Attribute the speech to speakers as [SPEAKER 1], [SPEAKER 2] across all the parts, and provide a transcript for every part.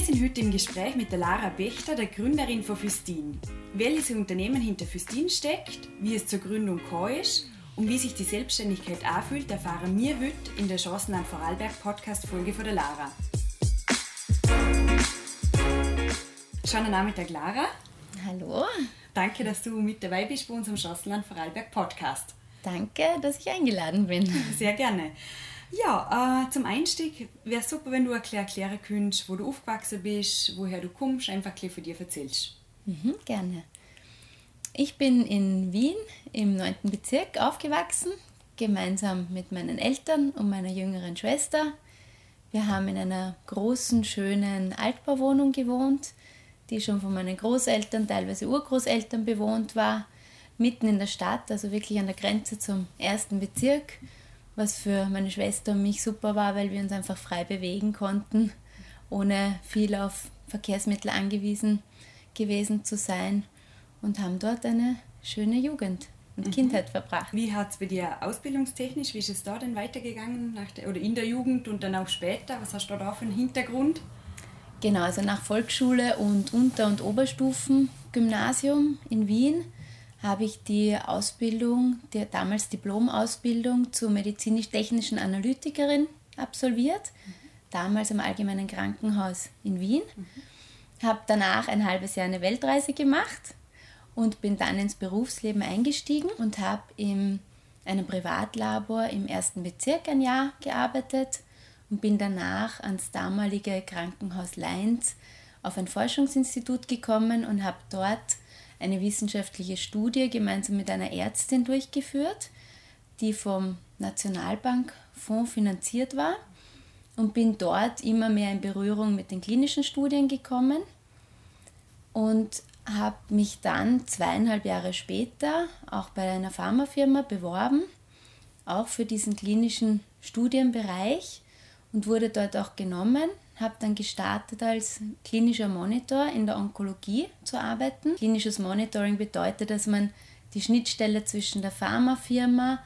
[SPEAKER 1] Wir sind heute im Gespräch mit der Lara Bechter, der Gründerin von Füstin. Welches Unternehmen hinter Füstin steckt, wie es zur Gründung gekommen ist und wie sich die Selbstständigkeit anfühlt, erfahren wir heute in der Chancenland Vorarlberg Podcast Folge von der Lara. Schönen Nachmittag, Lara.
[SPEAKER 2] Hallo.
[SPEAKER 1] Danke, dass du mit dabei bist bei unserem Chancenland Vorarlberg Podcast.
[SPEAKER 2] Danke, dass ich eingeladen bin.
[SPEAKER 1] Sehr gerne. Ja, äh, zum Einstieg wäre super, wenn du erklär, erklären könntest, wo du aufgewachsen bist, woher du kommst, einfach ein von dir erzählst.
[SPEAKER 2] Mhm, gerne. Ich bin in Wien im 9. Bezirk aufgewachsen, gemeinsam mit meinen Eltern und meiner jüngeren Schwester. Wir haben in einer großen, schönen Altbauwohnung gewohnt, die schon von meinen Großeltern, teilweise Urgroßeltern bewohnt war, mitten in der Stadt, also wirklich an der Grenze zum ersten Bezirk was für meine Schwester und mich super war, weil wir uns einfach frei bewegen konnten, ohne viel auf Verkehrsmittel angewiesen gewesen zu sein und haben dort eine schöne Jugend und mhm. Kindheit verbracht.
[SPEAKER 1] Wie hat es bei dir ausbildungstechnisch, wie ist es da denn weitergegangen nach der, oder in der Jugend und dann auch später? Was hast du da für einen Hintergrund?
[SPEAKER 2] Genau, also nach Volksschule und Unter- und Oberstufen-Gymnasium in Wien habe ich die Ausbildung, die damals Diplomausbildung zur medizinisch-technischen Analytikerin absolviert, mhm. damals im Allgemeinen Krankenhaus in Wien. Mhm. Habe danach ein halbes Jahr eine Weltreise gemacht und bin dann ins Berufsleben eingestiegen und habe in einem Privatlabor im ersten Bezirk ein Jahr gearbeitet und bin danach ans damalige Krankenhaus Leins auf ein Forschungsinstitut gekommen und habe dort eine wissenschaftliche Studie gemeinsam mit einer Ärztin durchgeführt, die vom Nationalbankfonds finanziert war und bin dort immer mehr in Berührung mit den klinischen Studien gekommen und habe mich dann zweieinhalb Jahre später auch bei einer Pharmafirma beworben, auch für diesen klinischen Studienbereich und wurde dort auch genommen habe dann gestartet als klinischer Monitor in der Onkologie zu arbeiten. Klinisches Monitoring bedeutet, dass man die Schnittstelle zwischen der Pharmafirma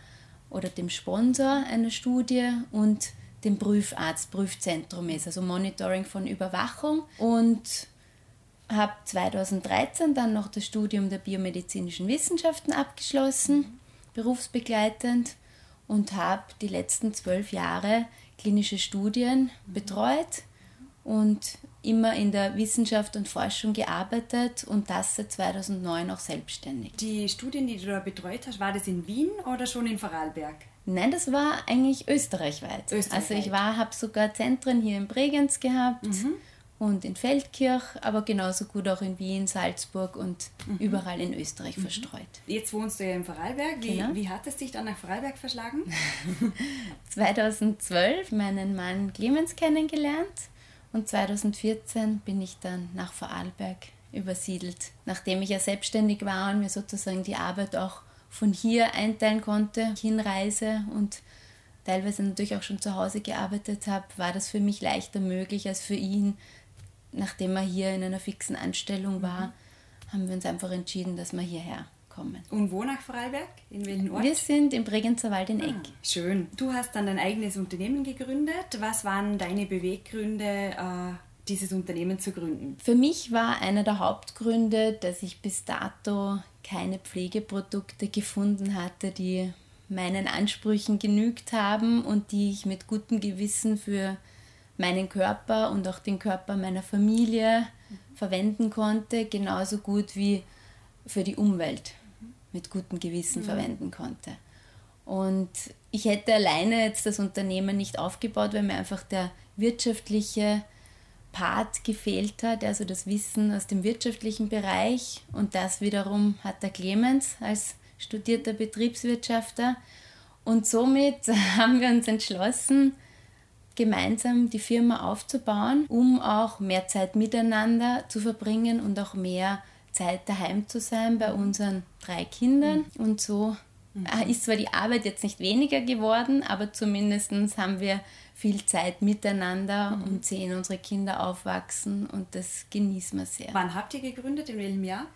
[SPEAKER 2] oder dem Sponsor einer Studie und dem Prüfarzt, Prüfzentrum ist, also Monitoring von Überwachung. Und habe 2013 dann noch das Studium der biomedizinischen Wissenschaften abgeschlossen, berufsbegleitend, und habe die letzten zwölf Jahre klinische Studien betreut und immer in der Wissenschaft und Forschung gearbeitet und das seit 2009 auch selbstständig.
[SPEAKER 1] Die Studien, die du da betreut hast, war das in Wien oder schon in Vorarlberg?
[SPEAKER 2] Nein, das war eigentlich österreichweit. österreichweit. Also ich habe sogar Zentren hier in Bregenz gehabt mhm. und in Feldkirch, aber genauso gut auch in Wien, Salzburg und mhm. überall in Österreich mhm. verstreut.
[SPEAKER 1] Jetzt wohnst du ja in Vorarlberg. Wie, genau. wie hat es dich dann nach Vorarlberg verschlagen?
[SPEAKER 2] 2012 meinen Mann Clemens kennengelernt und 2014 bin ich dann nach Vorarlberg übersiedelt. Nachdem ich ja selbstständig war und mir sozusagen die Arbeit auch von hier einteilen konnte, Hinreise und teilweise natürlich auch schon zu Hause gearbeitet habe, war das für mich leichter möglich als für ihn. Nachdem er hier in einer fixen Anstellung war, mhm. haben wir uns einfach entschieden, dass wir hierher kommen.
[SPEAKER 1] Und wo nach Vorarlberg? In welchem Ort?
[SPEAKER 2] Wir sind im Bregenzer Wald in Eck. Ah,
[SPEAKER 1] schön. Du hast dann dein eigenes Unternehmen gegründet. Was waren deine Beweggründe, äh, dieses Unternehmen zu gründen?
[SPEAKER 2] Für mich war einer der Hauptgründe, dass ich bis dato keine Pflegeprodukte gefunden hatte, die meinen Ansprüchen genügt haben und die ich mit gutem Gewissen für meinen Körper und auch den Körper meiner Familie verwenden konnte, genauso gut wie für die Umwelt mit gutem Gewissen mhm. verwenden konnte. Und ich hätte alleine jetzt das Unternehmen nicht aufgebaut, weil mir einfach der wirtschaftliche Part gefehlt hat, also das Wissen aus dem wirtschaftlichen Bereich. Und das wiederum hat der Clemens als studierter Betriebswirtschafter. Und somit haben wir uns entschlossen, gemeinsam die Firma aufzubauen, um auch mehr Zeit miteinander zu verbringen und auch mehr Zeit daheim zu sein bei unseren drei Kindern. Mhm. Und so mhm. Äh, ist zwar die Arbeit jetzt nicht weniger geworden, aber zumindest haben wir viel Zeit miteinander mhm. und sehen unsere Kinder aufwachsen und das genießen wir sehr.
[SPEAKER 1] Wann habt ihr gegründet? In welchem Jahr?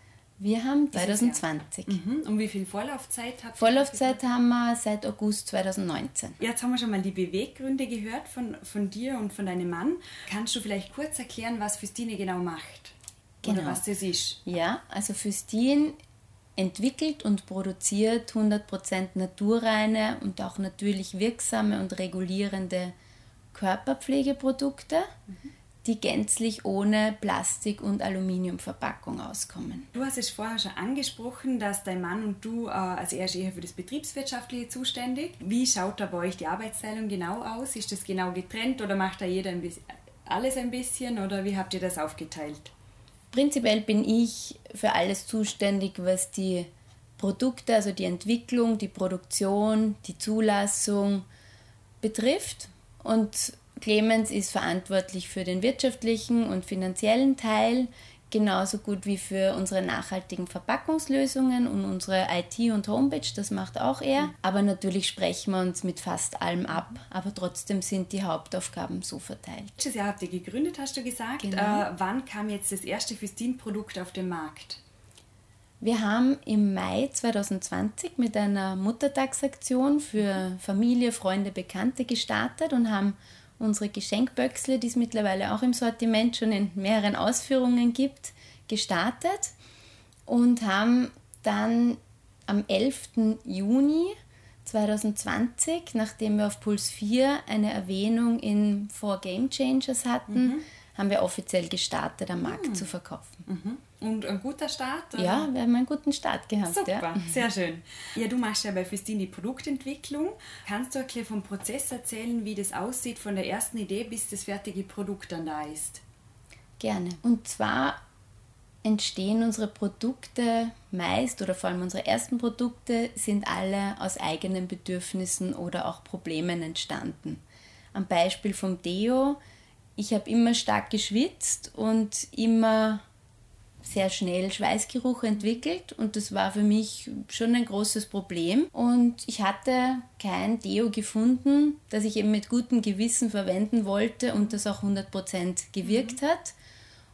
[SPEAKER 2] Wir haben 2020.
[SPEAKER 1] Mhm. Und wie viel Vorlaufzeit habt ihr?
[SPEAKER 2] Vorlaufzeit haben wir seit August 2019.
[SPEAKER 1] Jetzt haben wir schon mal die Beweggründe gehört von, von dir und von deinem Mann. Kannst du vielleicht kurz erklären, was Füstine genau macht?
[SPEAKER 2] Genau.
[SPEAKER 1] Oder was das ist?
[SPEAKER 2] Ja, also Füstin entwickelt und produziert 100% naturreine und auch natürlich wirksame und regulierende Körperpflegeprodukte. Die gänzlich ohne Plastik- und Aluminiumverpackung auskommen.
[SPEAKER 1] Du hast es vorher schon angesprochen, dass dein Mann und du, äh, also er ist eher für das Betriebswirtschaftliche zuständig. Wie schaut da bei euch die Arbeitsteilung genau aus? Ist das genau getrennt oder macht da jeder ein bisschen, alles ein bisschen oder wie habt ihr das aufgeteilt?
[SPEAKER 2] Prinzipiell bin ich für alles zuständig, was die Produkte, also die Entwicklung, die Produktion, die Zulassung betrifft. Und Clemens ist verantwortlich für den wirtschaftlichen und finanziellen Teil, genauso gut wie für unsere nachhaltigen Verpackungslösungen und unsere IT und Homepage, das macht auch er. Aber natürlich sprechen wir uns mit fast allem ab, aber trotzdem sind die Hauptaufgaben so verteilt.
[SPEAKER 1] Letztes Jahr habt ihr gegründet, hast du gesagt. Genau. Äh, wann kam jetzt das erste Fistin-Produkt auf den Markt?
[SPEAKER 2] Wir haben im Mai 2020 mit einer Muttertagsaktion für Familie, Freunde, Bekannte gestartet und haben unsere Geschenkböxle, die es mittlerweile auch im Sortiment schon in mehreren Ausführungen gibt, gestartet und haben dann am 11. Juni 2020, nachdem wir auf Puls 4 eine Erwähnung in Four Game Changers hatten, mhm. Haben wir offiziell gestartet, am Markt mhm. zu verkaufen.
[SPEAKER 1] Mhm. Und ein guter Start?
[SPEAKER 2] Oder? Ja, wir haben einen guten Start gehabt.
[SPEAKER 1] Super, ja. sehr schön. Ja, du machst ja bei Festin die Produktentwicklung. Kannst du ein vom Prozess erzählen, wie das aussieht, von der ersten Idee bis das fertige Produkt dann da ist?
[SPEAKER 2] Gerne. Und zwar entstehen unsere Produkte meist oder vor allem unsere ersten Produkte sind alle aus eigenen Bedürfnissen oder auch Problemen entstanden. Am Beispiel vom Deo, ich habe immer stark geschwitzt und immer sehr schnell Schweißgeruch entwickelt und das war für mich schon ein großes Problem. Und ich hatte kein Deo gefunden, das ich eben mit gutem Gewissen verwenden wollte und das auch 100% gewirkt mhm. hat.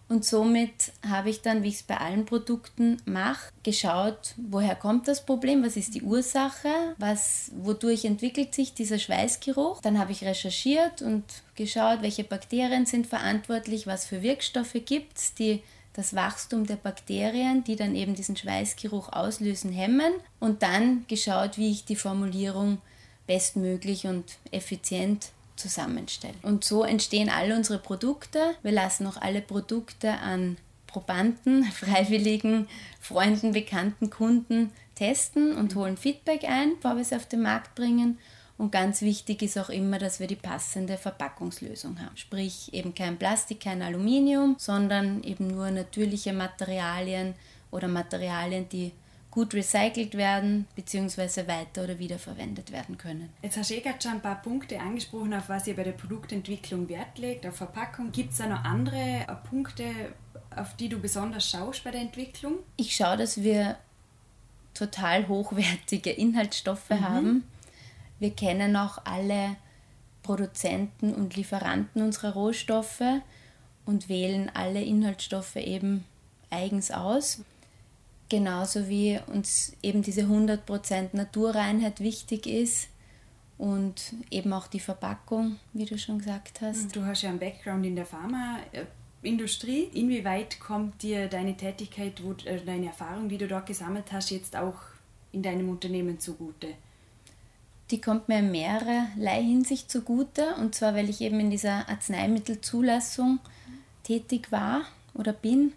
[SPEAKER 2] Und somit habe ich dann, wie ich es bei allen Produkten mache, geschaut, woher kommt das Problem, was ist die Ursache, was, wodurch entwickelt sich dieser Schweißgeruch. Dann habe ich recherchiert und geschaut, welche Bakterien sind verantwortlich, was für Wirkstoffe gibt es, die das Wachstum der Bakterien, die dann eben diesen Schweißgeruch auslösen, hemmen und dann geschaut, wie ich die Formulierung bestmöglich und effizient zusammenstelle. Und so entstehen alle unsere Produkte. Wir lassen auch alle Produkte an Probanden, Freiwilligen, Freunden, Bekannten, Kunden testen und holen Feedback ein, bevor wir sie auf den Markt bringen. Und ganz wichtig ist auch immer, dass wir die passende Verpackungslösung haben. Sprich eben kein Plastik, kein Aluminium, sondern eben nur natürliche Materialien oder Materialien, die gut recycelt werden bzw. weiter oder wiederverwendet werden können.
[SPEAKER 1] Jetzt hast du eh gerade schon ein paar Punkte angesprochen, auf was ihr bei der Produktentwicklung Wert legt, auf Verpackung. Gibt es da noch andere äh, Punkte, auf die du besonders schaust bei der Entwicklung?
[SPEAKER 2] Ich schaue, dass wir total hochwertige Inhaltsstoffe mhm. haben wir kennen auch alle Produzenten und Lieferanten unserer Rohstoffe und wählen alle Inhaltsstoffe eben eigens aus. Genauso wie uns eben diese 100% Naturreinheit wichtig ist und eben auch die Verpackung, wie du schon gesagt hast.
[SPEAKER 1] Du hast ja einen Background in der Pharmaindustrie. Inwieweit kommt dir deine Tätigkeit, äh, deine Erfahrung, die du dort gesammelt hast, jetzt auch in deinem Unternehmen zugute?
[SPEAKER 2] die kommt mir in mehrerlei Hinsicht zugute. Und zwar, weil ich eben in dieser Arzneimittelzulassung tätig war oder bin,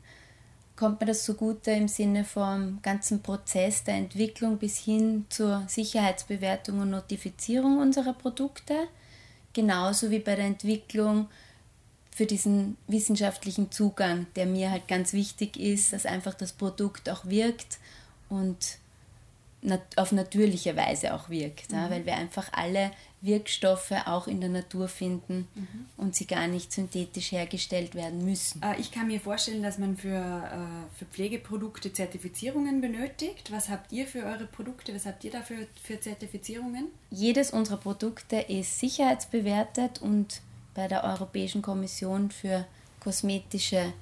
[SPEAKER 2] kommt mir das zugute im Sinne vom ganzen Prozess der Entwicklung bis hin zur Sicherheitsbewertung und Notifizierung unserer Produkte. Genauso wie bei der Entwicklung für diesen wissenschaftlichen Zugang, der mir halt ganz wichtig ist, dass einfach das Produkt auch wirkt und auf natürliche Weise auch wirkt, mhm. ja, weil wir einfach alle Wirkstoffe auch in der Natur finden mhm. und sie gar nicht synthetisch hergestellt werden müssen.
[SPEAKER 1] Äh, ich kann mir vorstellen, dass man für, äh, für Pflegeprodukte Zertifizierungen benötigt. Was habt ihr für eure Produkte? Was habt ihr dafür für Zertifizierungen?
[SPEAKER 2] Jedes unserer Produkte ist sicherheitsbewertet und bei der Europäischen Kommission für kosmetische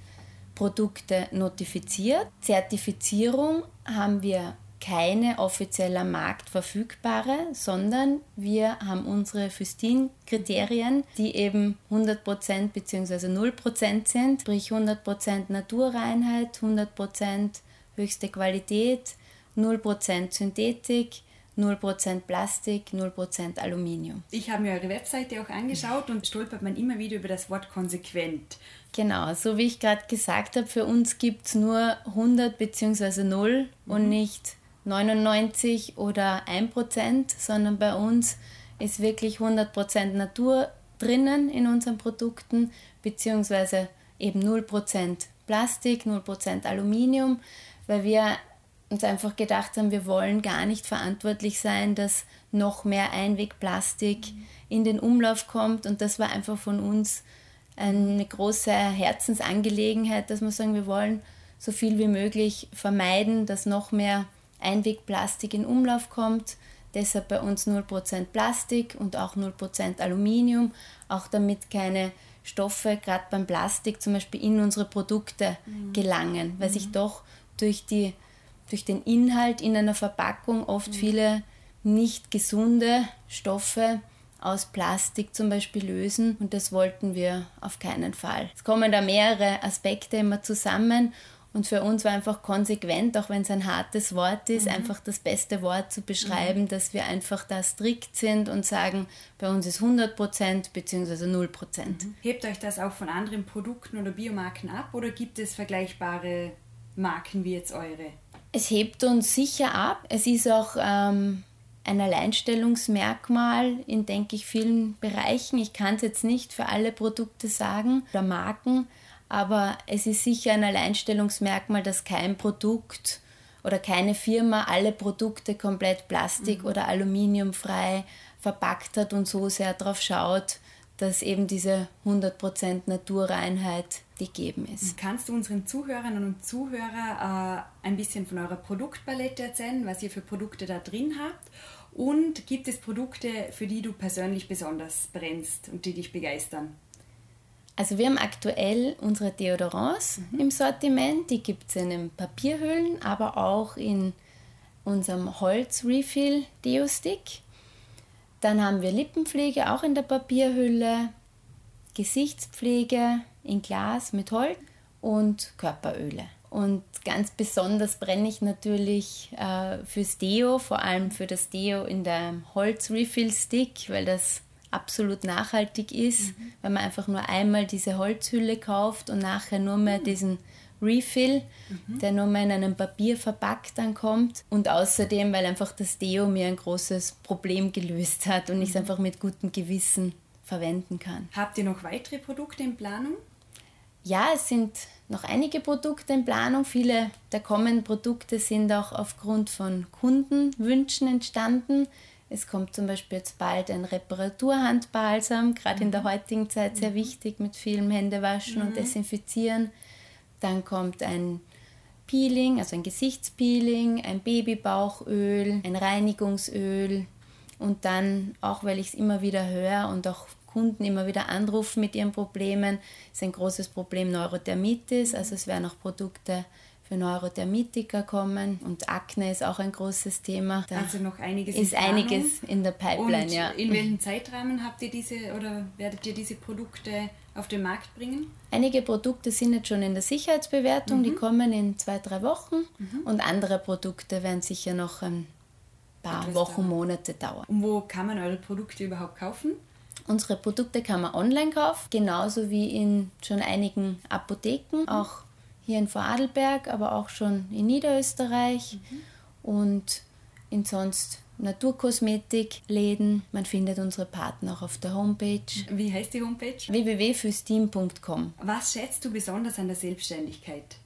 [SPEAKER 2] Produkte notifiziert. Zertifizierung haben wir keine offiziell am Markt verfügbare, sondern wir haben unsere Füstin-Kriterien, die eben 100% bzw. 0% sind, sprich 100% Naturreinheit, 100% höchste Qualität, 0% Synthetik, 0% Plastik, 0% Aluminium.
[SPEAKER 1] Ich habe mir eure Webseite auch angeschaut und stolpert man immer wieder über das Wort konsequent.
[SPEAKER 2] Genau, so wie ich gerade gesagt habe, für uns gibt es nur 100 bzw. 0 mhm. und nicht 99 oder 1%, sondern bei uns ist wirklich 100% Natur drinnen in unseren Produkten, beziehungsweise eben 0% Plastik, 0% Aluminium, weil wir uns einfach gedacht haben, wir wollen gar nicht verantwortlich sein, dass noch mehr Einwegplastik in den Umlauf kommt. Und das war einfach von uns eine große Herzensangelegenheit, dass wir sagen, wir wollen so viel wie möglich vermeiden, dass noch mehr Einwegplastik in Umlauf kommt. Deshalb bei uns 0% Plastik und auch 0% Aluminium, auch damit keine Stoffe, gerade beim Plastik zum Beispiel, in unsere Produkte mhm. gelangen, weil mhm. sich doch durch, die, durch den Inhalt in einer Verpackung oft mhm. viele nicht gesunde Stoffe aus Plastik zum Beispiel lösen und das wollten wir auf keinen Fall. Es kommen da mehrere Aspekte immer zusammen und für uns war einfach konsequent, auch wenn es ein hartes Wort ist, mhm. einfach das beste Wort zu beschreiben, mhm. dass wir einfach da strikt sind und sagen, bei uns ist 100 Prozent bzw. 0 Prozent. Mhm.
[SPEAKER 1] Hebt euch das auch von anderen Produkten oder Biomarken ab oder gibt es vergleichbare Marken wie jetzt eure?
[SPEAKER 2] Es hebt uns sicher ab. Es ist auch ähm, ein Alleinstellungsmerkmal in, denke ich, vielen Bereichen. Ich kann es jetzt nicht für alle Produkte sagen oder Marken, aber es ist sicher ein Alleinstellungsmerkmal, dass kein Produkt oder keine Firma alle Produkte komplett plastik- mhm. oder aluminiumfrei verpackt hat und so sehr darauf schaut, dass eben diese 100% Naturreinheit gegeben ist.
[SPEAKER 1] Kannst du unseren Zuhörern und Zuhörern äh, ein bisschen von eurer Produktpalette erzählen, was ihr für Produkte da drin habt? Und gibt es Produkte, für die du persönlich besonders brennst und die dich begeistern?
[SPEAKER 2] Also wir haben aktuell unsere Deodorants mhm. im Sortiment. Die gibt es in den Papierhüllen, aber auch in unserem Holz-Refill-Deo-Stick. Dann haben wir Lippenpflege auch in der Papierhülle, Gesichtspflege in Glas mit Holz und Körperöle. Und ganz besonders brenne ich natürlich äh, fürs Deo, vor allem für das Deo in der Holz-Refill-Stick, weil das absolut nachhaltig ist, mhm. wenn man einfach nur einmal diese Holzhülle kauft und nachher nur mehr mhm. diesen Refill, mhm. der nur mehr in einem Papier verpackt dann kommt. Und außerdem, weil einfach das Deo mir ein großes Problem gelöst hat und ich es mhm. einfach mit gutem Gewissen verwenden kann.
[SPEAKER 1] Habt ihr noch weitere Produkte in Planung?
[SPEAKER 2] Ja, es sind noch einige Produkte in Planung. Viele der kommenden Produkte sind auch aufgrund von Kundenwünschen entstanden. Es kommt zum Beispiel jetzt bald ein Reparaturhandbalsam, gerade mhm. in der mhm. heutigen Zeit sehr mhm. wichtig mit vielem Händewaschen mhm. und Desinfizieren. Dann kommt ein Peeling, also ein Gesichtspeeling, ein Babybauchöl, ein Reinigungsöl und dann, auch weil ich es immer wieder höre und auch Kunden immer wieder anrufen mit ihren Problemen, ist ein großes Problem Neurodermitis, also es werden auch Produkte für Neurothermitiker kommen und Akne ist auch ein großes Thema.
[SPEAKER 1] Da also noch einiges
[SPEAKER 2] ist einiges in der Pipeline,
[SPEAKER 1] und
[SPEAKER 2] ja.
[SPEAKER 1] In welchem Zeitrahmen habt ihr diese oder werdet ihr diese Produkte auf den Markt bringen?
[SPEAKER 2] Einige Produkte sind jetzt schon in der Sicherheitsbewertung, mhm. die kommen in zwei, drei Wochen mhm. und andere Produkte werden sicher noch ein paar Etwas Wochen, dauern. Monate dauern.
[SPEAKER 1] Und wo kann man eure Produkte überhaupt kaufen?
[SPEAKER 2] Unsere Produkte kann man online kaufen, genauso wie in schon einigen Apotheken, auch hier in Vorarlberg, aber auch schon in Niederösterreich mhm. und in sonst Naturkosmetikläden. Man findet unsere Partner auch auf der Homepage.
[SPEAKER 1] Wie heißt die Homepage?
[SPEAKER 2] www.füsteam.com.
[SPEAKER 1] Was schätzt du besonders an der Selbstständigkeit?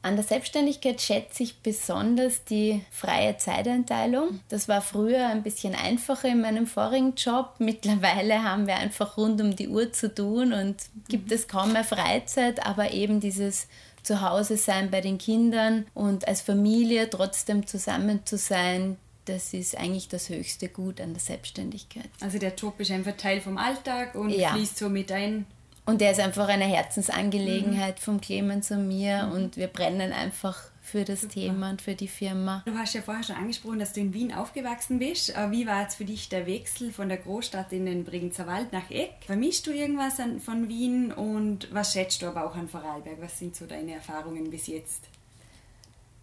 [SPEAKER 2] An der Selbstständigkeit schätze ich besonders die freie Zeiteinteilung. Das war früher ein bisschen einfacher in meinem vorigen Job. Mittlerweile haben wir einfach rund um die Uhr zu tun und gibt es kaum mehr Freizeit, aber eben dieses Zuhause sein bei den Kindern und als Familie trotzdem zusammen zu sein, das ist eigentlich das höchste Gut an der Selbstständigkeit.
[SPEAKER 1] Also der Job ist einfach Teil vom Alltag und ja. fließt so mit ein
[SPEAKER 2] Und der ist einfach eine Herzensangelegenheit mhm. vom Clemens und mir
[SPEAKER 1] Mhm.
[SPEAKER 2] und wir brennen einfach für das Thema und für die Firma.
[SPEAKER 1] Du hast ja vorher schon angesprochen, dass du in Wien aufgewachsen bist. Äh, Wie war jetzt für dich der Wechsel von der Großstadt in den Bregenzer Wald nach Eck? Vermisst du irgendwas an, von Wien und was schätzt du aber auch an Vorarlberg? Was sind so deine Erfahrungen bis jetzt?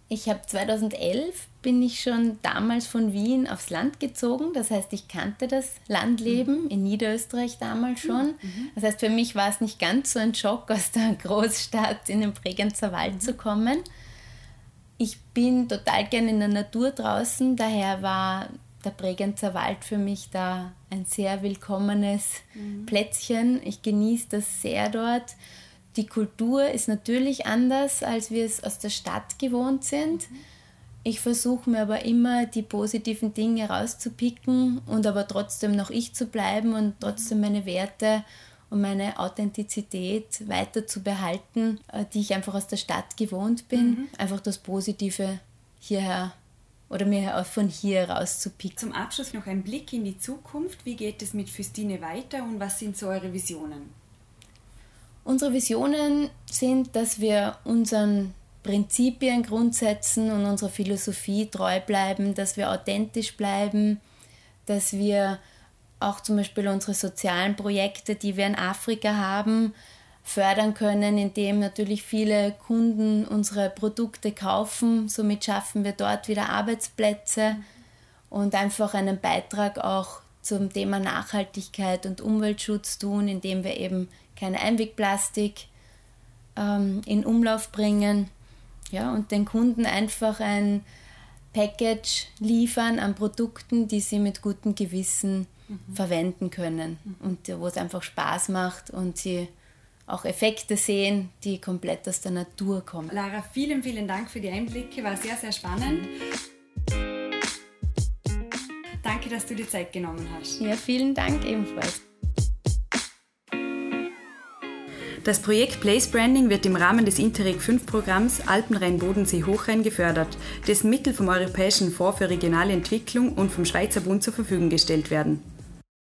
[SPEAKER 2] Ich habe 2011 bin ich schon damals von Wien aufs Land gezogen. Das heißt, ich kannte das Landleben in Niederösterreich damals schon. Das heißt, für mich war es nicht ganz so ein Schock, aus der Großstadt in den Bregenzer Wald zu kommen. Ich bin total gerne in der Natur draußen, daher war der Bregenzer Wald für mich da ein sehr willkommenes Plätzchen. Ich genieße das sehr dort. Die Kultur ist natürlich anders, als wir es aus der Stadt gewohnt sind. Ich versuche mir aber immer die positiven Dinge rauszupicken und aber trotzdem noch ich zu bleiben und trotzdem meine Werte und meine Authentizität weiter zu behalten, äh, die ich einfach aus der Stadt gewohnt bin. Einfach das Positive hierher oder mir auch von hier rauszupicken.
[SPEAKER 1] Zum Abschluss noch ein Blick in die Zukunft. Wie geht es mit Füstine weiter und was sind so eure Visionen?
[SPEAKER 2] Unsere Visionen sind, dass wir unseren Prinzipien, Grundsätzen und unserer Philosophie treu bleiben, dass wir authentisch bleiben, dass wir auch zum Beispiel unsere sozialen Projekte, die wir in Afrika haben, fördern können, indem natürlich viele Kunden unsere Produkte kaufen. Somit schaffen wir dort wieder Arbeitsplätze und einfach einen Beitrag auch zum Thema Nachhaltigkeit und Umweltschutz tun, indem wir eben kein Einwegplastik ähm, in Umlauf bringen ja, und den Kunden einfach ein Package liefern an Produkten, die sie mit gutem Gewissen verwenden können und wo es einfach Spaß macht und sie auch Effekte sehen, die komplett aus der Natur kommen.
[SPEAKER 1] Lara, vielen, vielen Dank für die Einblicke, war sehr, sehr spannend. Danke, dass du dir Zeit genommen hast.
[SPEAKER 2] Ja, vielen Dank ebenfalls.
[SPEAKER 1] Das Projekt Place Branding wird im Rahmen des Interreg 5 Programms Alpenrhein-Bodensee-Hochrhein gefördert, dessen Mittel vom Europäischen Fonds für regionale Entwicklung und vom Schweizer Bund zur Verfügung gestellt werden.